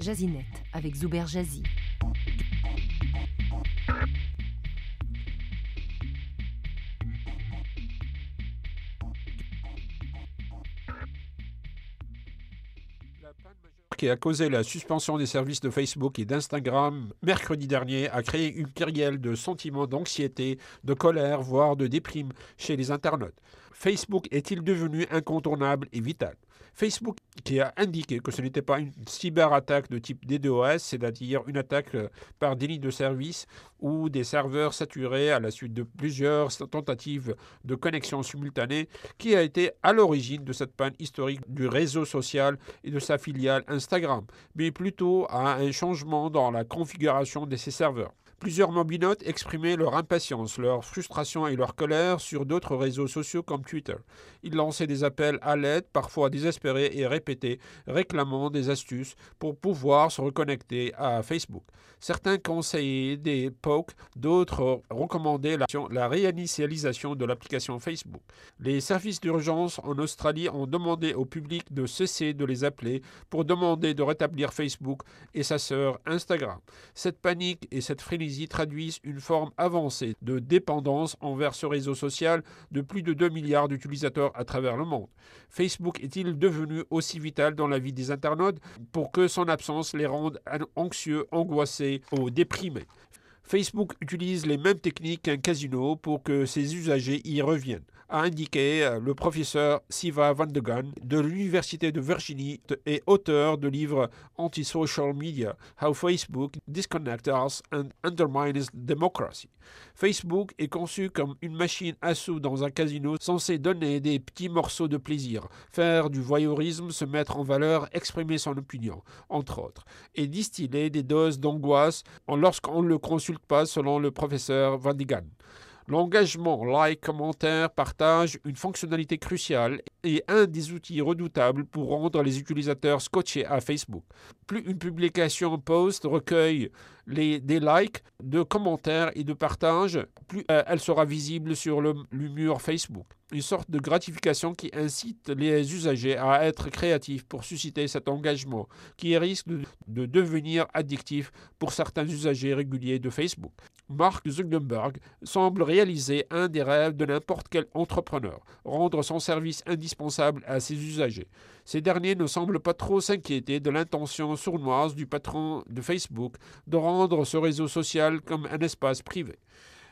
Jazinet avec Zuber Jazzy. qui a causé la suspension des services de Facebook et d'Instagram mercredi dernier a créé une kyrielle de sentiments d'anxiété, de colère, voire de déprime chez les internautes. Facebook est-il devenu incontournable et vital? Facebook qui a indiqué que ce n'était pas une cyberattaque de type DDoS, c'est-à-dire une attaque euh, par délit de service ou des serveurs saturés à la suite de plusieurs tentatives de connexion simultanée, qui a été à l'origine de cette panne historique du réseau social et de sa filiale Instagram, mais plutôt à un changement dans la configuration de ses serveurs. Plusieurs mobinotes exprimaient leur impatience, leur frustration et leur colère sur d'autres réseaux sociaux comme Twitter. Ils lançaient des appels à l'aide, parfois désespérés et répétés, réclamant des astuces pour pouvoir se reconnecter à Facebook. Certains conseillaient des POC, d'autres recommandaient la, la réinitialisation de l'application Facebook. Les services d'urgence en Australie ont demandé au public de cesser de les appeler pour demander de rétablir Facebook et sa sœur Instagram. Cette panique et cette frénésie traduisent une forme avancée de dépendance envers ce réseau social de plus de 2 milliards d'utilisateurs à travers le monde. Facebook est-il devenu aussi vital dans la vie des internautes pour que son absence les rende anxieux, angoissés ou déprimés? Facebook utilise les mêmes techniques qu'un casino pour que ses usagers y reviennent a indiqué euh, le professeur Siva Van de de l'Université de Virginie et auteur de livre Anti-Social Media, How Facebook Disconnects Us and Undermines Democracy. Facebook est conçu comme une machine à sous dans un casino censée donner des petits morceaux de plaisir, faire du voyeurisme, se mettre en valeur, exprimer son opinion, entre autres, et distiller des doses d'angoisse lorsqu'on ne le consulte pas selon le professeur Van de L'engagement, like, commentaire, partage, une fonctionnalité cruciale et un des outils redoutables pour rendre les utilisateurs scotchés à Facebook. Plus une publication post recueille des likes, de commentaires et de partages, plus euh, elle sera visible sur le, mur Facebook. Une sorte de gratification qui incite les usagers à être créatifs pour susciter cet engagement, qui risque de devenir addictif pour certains usagers réguliers de Facebook. Mark Zuckerberg semble réaliser un des rêves de n'importe quel entrepreneur, rendre son service indispensable à ses usagers. Ces derniers ne semblent pas trop s'inquiéter de l'intention sournoise du patron de Facebook de rendre ce réseau social comme un espace privé.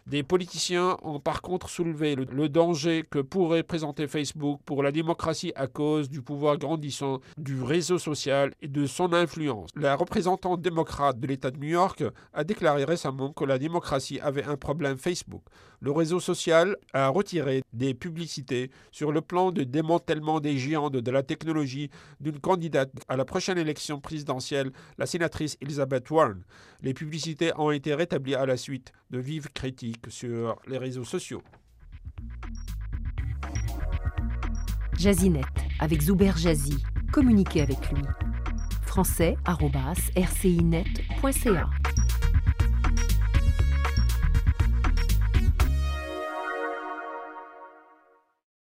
Des politiciens ont par contre soulevé le, danger que pourrait présenter Facebook pour la démocratie à cause du pouvoir grandissant du réseau social et de son influence. La représentante démocrate de l'État de New York a déclaré récemment que la démocratie avait un problème Facebook. Le réseau social a retiré des publicités sur le plan de démantèlement des géants de, la technologie d'une candidate à la prochaine élection présidentielle, la sénatrice Elizabeth Warren. Les publicités ont été rétablies à la suite de vives critiques sur les réseaux sociaux. Jazinet avec Zuber Jazzy. Communiquez avec lui. français.rcinet.ca